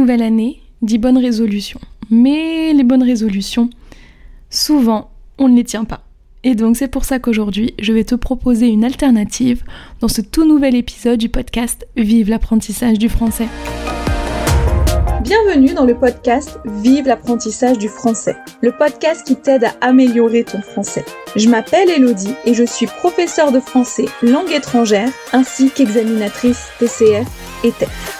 nouvelle année dit bonne résolution. Mais les bonnes résolutions, souvent, on ne les tient pas. Et donc c'est pour ça qu'aujourd'hui, je vais te proposer une alternative dans ce tout nouvel épisode du podcast Vive l'apprentissage du français. Bienvenue dans le podcast Vive l'apprentissage du français, le podcast qui t'aide à améliorer ton français. Je m'appelle Elodie et je suis professeure de français langue étrangère ainsi qu'examinatrice TCF et TEF.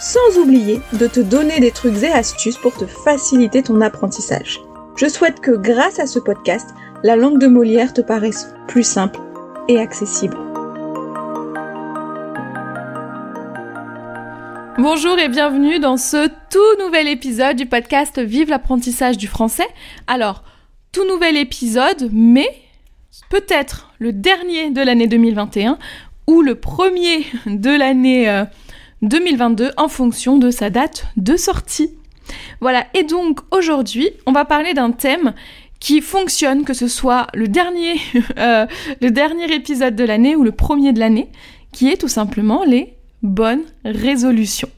Sans oublier de te donner des trucs et astuces pour te faciliter ton apprentissage. Je souhaite que grâce à ce podcast, la langue de Molière te paraisse plus simple et accessible. Bonjour et bienvenue dans ce tout nouvel épisode du podcast Vive l'apprentissage du français. Alors, tout nouvel épisode, mais peut-être le dernier de l'année 2021 ou le premier de l'année 2022 euh, en fonction de sa date de sortie. Voilà, et donc aujourd'hui, on va parler d'un thème qui fonctionne, que ce soit le dernier, euh, le dernier épisode de l'année ou le premier de l'année, qui est tout simplement les bonne résolution.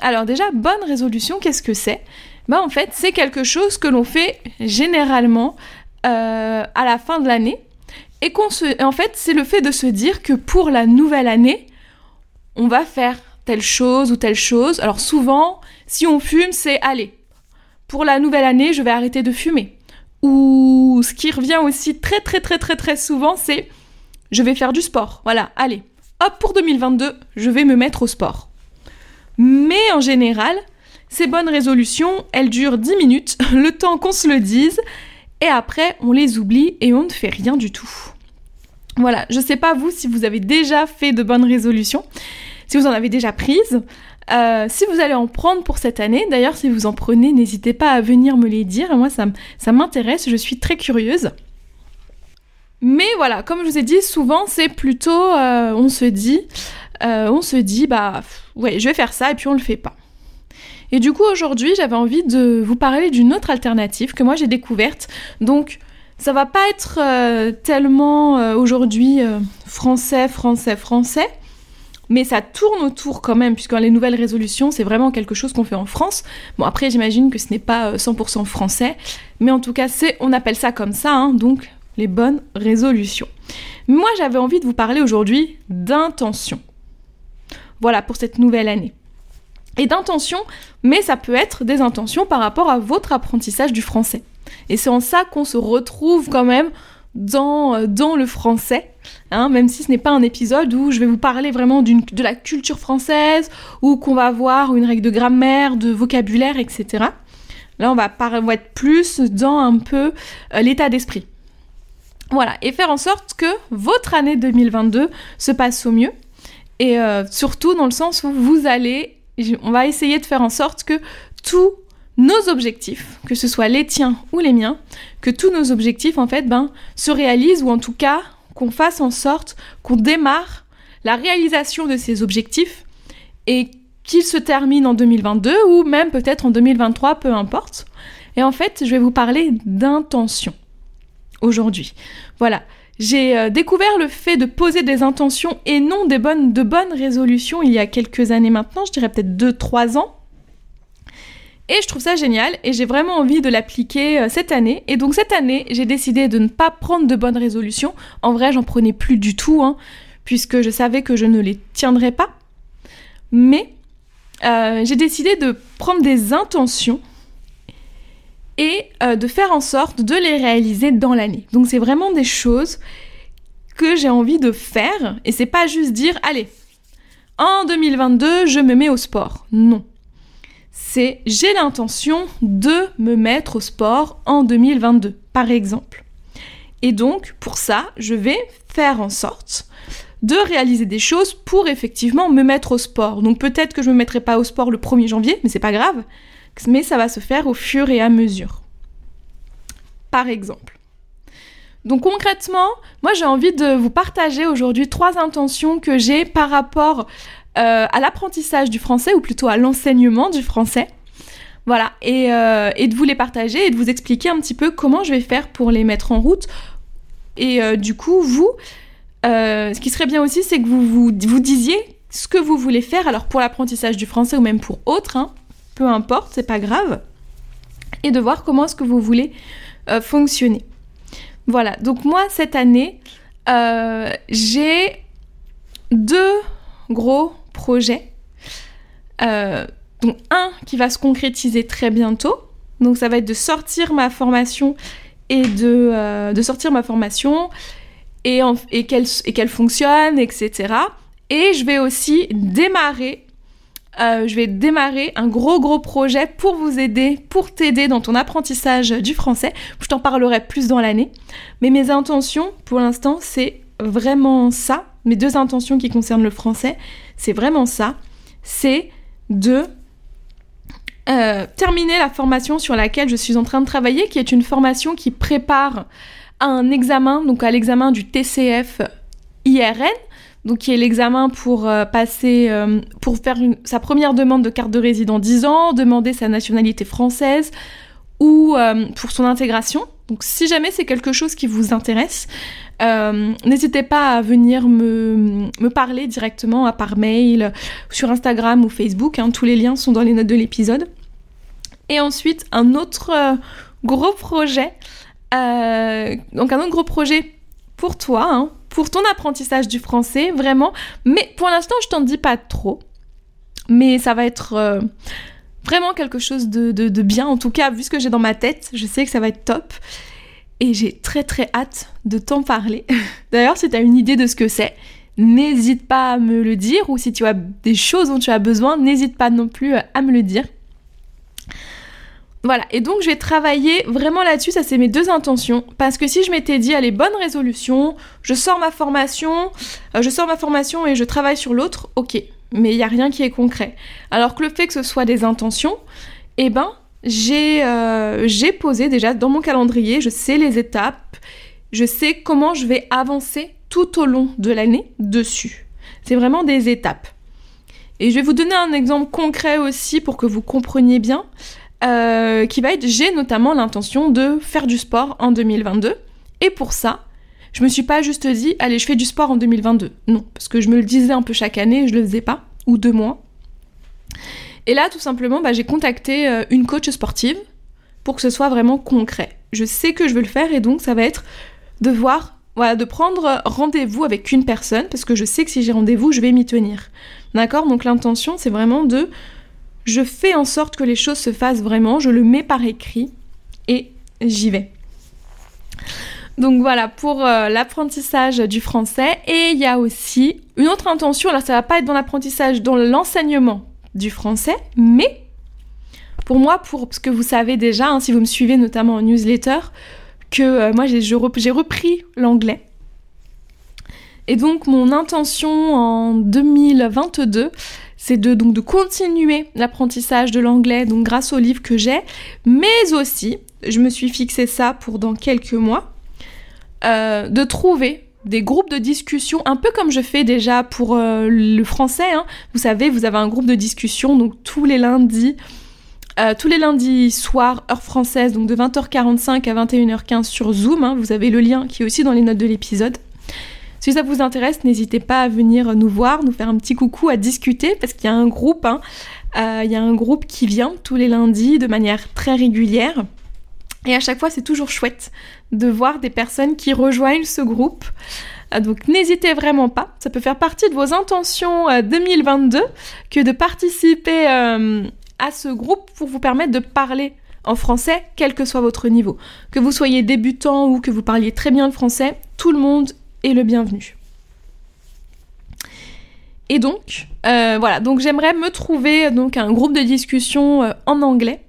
Alors déjà, bonne résolution, qu'est-ce que c'est? Ben, En fait, c'est quelque chose que l'on fait généralement euh, à la fin de l'année. Et qu'on se... en fait, c'est le fait de se dire que pour la nouvelle année, on va faire telle chose ou telle chose. Alors souvent, si on fume, c'est allez, pour la nouvelle année, je vais arrêter de fumer. Ou ce qui revient aussi très très très très très souvent, c'est je vais faire du sport. Voilà, allez, hop, pour 2022, je vais me mettre au sport. Mais en général, ces bonnes résolutions, elles durent 10 minutes, le temps qu'on se le dise, et après, on les oublie et on ne fait rien du tout. Voilà, je sais pas vous si vous avez déjà fait de bonnes résolutions, si vous en avez déjà prises, euh, si vous allez en prendre pour cette année. D'ailleurs, si vous en prenez, n'hésitez pas à venir me les dire. Moi, ça, m'intéresse, je suis très curieuse. Mais voilà, comme je vous ai dit, souvent c'est plutôt, euh, on se dit, euh, on se dit, bah ouais, je vais faire ça et puis on le fait pas. Et du coup aujourd'hui j'avais envie de vous parler d'une autre alternative que moi j'ai découverte. Donc ça va pas être tellement aujourd'hui français, français, français, mais ça tourne autour quand même, puisque les nouvelles résolutions, c'est vraiment quelque chose qu'on fait en France. Bon, après, j'imagine que ce n'est pas 100% français, mais en tout cas, on appelle ça comme ça, hein, donc les bonnes résolutions. Moi, j'avais envie de vous parler aujourd'hui d'intention. Voilà, pour cette nouvelle année. Et d'intention, mais ça peut être des intentions par rapport à votre apprentissage du français. Et c'est en ça qu'on se retrouve quand même dans, euh, dans le français, hein, même si ce n'est pas un épisode où je vais vous parler vraiment de la culture française, ou qu'on va avoir une règle de grammaire, de vocabulaire, etc. Là, on va, être plus dans un peu euh, l'état d'esprit. Voilà, et faire en sorte que votre année 2022 se passe au mieux. Et euh, surtout dans le sens où vous allez, on va essayer de faire en sorte que tous nos objectifs, que ce soit les tiens ou les miens, que tous nos objectifs en fait ben, se réalisent ou en tout cas qu'on fasse en sorte qu'on démarre la réalisation de ces objectifs et qu'ils se terminent en 2022 ou même peut-être en 2023, peu importe. Et en fait, je vais vous parler d'intention aujourd'hui. Voilà. J'ai euh, découvert le fait de poser des intentions et non des bonnes, de bonnes résolutions il y a quelques années maintenant, je dirais peut-être 2-3 ans. Et je trouve ça génial et j'ai vraiment envie de l'appliquer euh, cette année. Et donc cette année, j'ai décidé de ne pas prendre de bonnes résolutions. En vrai, j'en prenais plus du tout, hein, puisque je savais que je ne les tiendrais pas. Mais euh, j'ai décidé de prendre des intentions et euh, de faire en sorte de les réaliser dans l'année. Donc c'est vraiment des choses que j'ai envie de faire et c'est pas juste dire allez, en 2022, je me mets au sport. Non. C'est j'ai l'intention de me mettre au sport en 2022 par exemple. Et donc pour ça, je vais faire en sorte de réaliser des choses pour effectivement me mettre au sport. Donc peut-être que je me mettrai pas au sport le 1er janvier, mais c'est pas grave mais ça va se faire au fur et à mesure. Par exemple. Donc concrètement, moi j'ai envie de vous partager aujourd'hui trois intentions que j'ai par rapport euh, à l'apprentissage du français, ou plutôt à l'enseignement du français. Voilà, et, euh, et, de vous les partager et de vous expliquer un petit peu comment je vais faire pour les mettre en route. Et euh, du coup, vous, ce qui serait bien aussi, c'est que vous, vous, vous disiez ce que vous voulez faire, alors pour l'apprentissage du français ou même pour autre, hein, peu importe, c'est pas grave, et de voir comment est-ce que vous voulez fonctionner. Voilà, donc moi cette année, j'ai deux gros projets. Euh, donc un qui va se concrétiser très bientôt. Donc ça va être de sortir ma formation et de, euh, sortir ma formation et, et qu'elle fonctionne, etc. Et je vais aussi démarrer, euh, je vais démarrer un gros gros projet pour vous aider, pour t'aider dans ton apprentissage du français. Je t'en parlerai plus dans l'année. Mais mes intentions pour l'instant, c'est vraiment ça. Mes deux intentions qui concernent le français, c'est vraiment ça. C'est de euh, terminer la formation sur laquelle je suis en train de travailler, qui est une formation qui prépare à un examen, donc à l'examen du TCF IRN, donc qui est l'examen pour euh, passer, euh, pour faire sa première demande de carte de résident 10 ans, demander sa nationalité française ou pour son intégration. Donc si jamais c'est quelque chose qui vous intéresse, euh, n'hésitez pas à venir me, parler directement par mail, sur Instagram ou Facebook. Hein. tous les liens sont dans les notes de l'épisode. Et ensuite, un autre euh, gros projet. Euh, donc un autre gros projet pour toi, hein, pour ton apprentissage du français, vraiment. Mais pour l'instant, je t'en dis pas trop. Mais ça va être vraiment quelque chose de, de, bien. En tout cas, vu ce que j'ai dans ma tête, je sais que ça va être top et j'ai très très hâte de t'en parler. D'ailleurs, si tu as une idée de ce que c'est, n'hésite pas à me le dire ou si tu as des choses dont tu as besoin, n'hésite pas non plus à me le dire. Voilà, et donc je vais travailler vraiment là-dessus, ça c'est mes deux intentions, parce que si je m'étais dit, allez, bonne résolution, je sors ma formation, euh, je sors ma formation et je travaille sur l'autre, ok, mais il n'y a rien qui est concret. Alors que le fait que ce soit des intentions, eh ben, euh, j'ai posé déjà dans mon calendrier, je sais les étapes, je sais comment je vais avancer tout au long de l'année dessus. C'est vraiment des étapes. Et je vais vous donner un exemple concret aussi pour que vous compreniez bien, euh, qui va être, j'ai notamment l'intention de faire du sport en 2022. Et pour ça, je me suis pas juste dit, allez, je fais du sport en 2022. Non, parce que je me le disais un peu chaque année, je le faisais pas, ou deux mois. Et là, tout simplement, bah, j'ai contacté euh, une coach sportive pour que ce soit vraiment concret. Je sais que je veux le faire et donc ça va être de voir, voilà, de prendre rendez-vous avec une personne parce que je sais que si j'ai rendez-vous, je vais m'y tenir. D'accord? Donc l'intention, c'est vraiment de je fais en sorte que les choses se fassent vraiment, je le mets par écrit et j'y vais. Donc voilà pour euh, l'apprentissage du français. Et il y a aussi une autre intention, alors ça va pas être dans l'apprentissage, dans l'enseignement du français, mais pour moi, pour ce que vous savez déjà, hein, si vous me suivez notamment en newsletter, que euh, moi j'ai repris l'anglais. Et donc mon intention en 2022, c'est de, donc, de continuer l'apprentissage de l'anglais, donc grâce aux livres que j'ai, mais aussi, je me suis fixé ça pour dans quelques mois, euh, de trouver des groupes de discussion, un peu comme je fais déjà pour euh, le français. Hein. Vous savez, vous avez un groupe de discussion, donc tous les lundis, euh, tous les lundis soirs, heure française, donc de 20h45 à 21h15 sur Zoom. Hein. Vous avez le lien qui est aussi dans les notes de l'épisode. Si ça vous intéresse, n'hésitez pas à venir nous voir, nous faire un petit coucou, à discuter, parce qu'il y a un groupe, hein. euh, y a un groupe qui vient tous les lundis de manière très régulière. Et à chaque fois, c'est toujours chouette de voir des personnes qui rejoignent ce groupe. Euh, donc n'hésitez vraiment pas, ça peut faire partie de vos intentions 2022 euh, que de participer euh, à ce groupe pour vous permettre de parler en français, quel que soit votre niveau. Que vous soyez débutant ou que vous parliez très bien le français, tout le monde est le bienvenu. Et donc, voilà, donc j'aimerais me trouver donc un groupe de discussion en anglais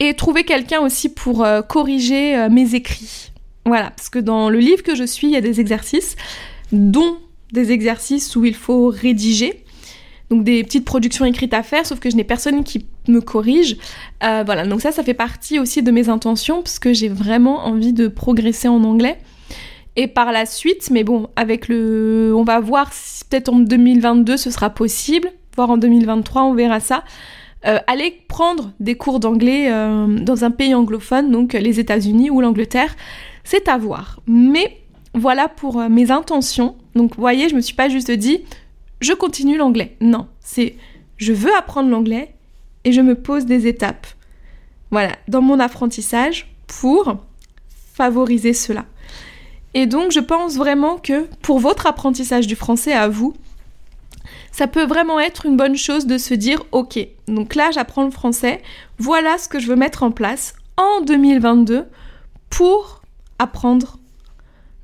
et trouver quelqu'un aussi pour euh, corriger euh, mes écrits. Voilà, parce que dans le livre que je suis, il y a des exercices, dont des exercices où il faut rédiger. donc des petites productions écrites à faire, sauf que je n'ai personne qui me corrige. Euh, voilà, donc ça, ça fait partie aussi de mes intentions, parce que j'ai vraiment envie de progresser en anglais. Et par la suite, mais bon, avec le, on va voir si peut-être en 2022 ce sera possible, voire en 2023, on verra ça. Euh, aller prendre des cours d'anglais euh, dans un pays anglophone, donc les États-Unis ou l'Angleterre, c'est à voir. Mais voilà pour euh, mes intentions. Donc, vous voyez, je me suis pas juste dit, je continue l'anglais. Non, c'est je veux apprendre l'anglais et je me pose des étapes. Voilà, dans mon apprentissage pour favoriser cela. Et donc, je pense vraiment que pour votre apprentissage du français à vous, ça peut vraiment être une bonne chose de se dire, ok, donc là, j'apprends le français, voilà ce que je veux mettre en place en 2022 pour apprendre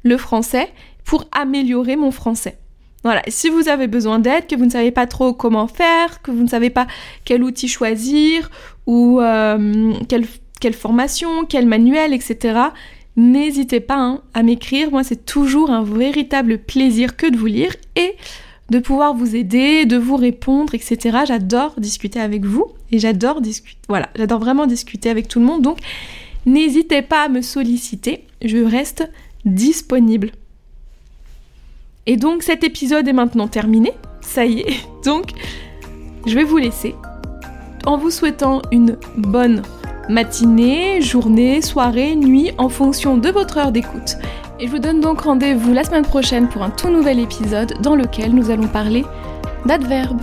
le français pour améliorer mon français. Voilà, si vous avez besoin d'aide, que vous ne savez pas trop comment faire, que vous ne savez pas quel outil choisir ou euh, quelle, formation, quel manuel, etc., n'hésitez pas hein, à m'écrire. Moi, c'est toujours un véritable plaisir que de vous lire et de pouvoir vous aider, de vous répondre, etc. J'adore discuter avec vous et j'adore discuter. Voilà, j'adore vraiment discuter avec tout le monde. Donc, n'hésitez pas à me solliciter. Je reste disponible. Et donc cet épisode est maintenant terminé, ça y est. Donc je vais vous laisser en vous souhaitant une bonne matinée, journée, soirée, nuit en fonction de votre heure d'écoute. Et je vous donne donc rendez-vous la semaine prochaine pour un tout nouvel épisode dans lequel nous allons parler d'adverbes.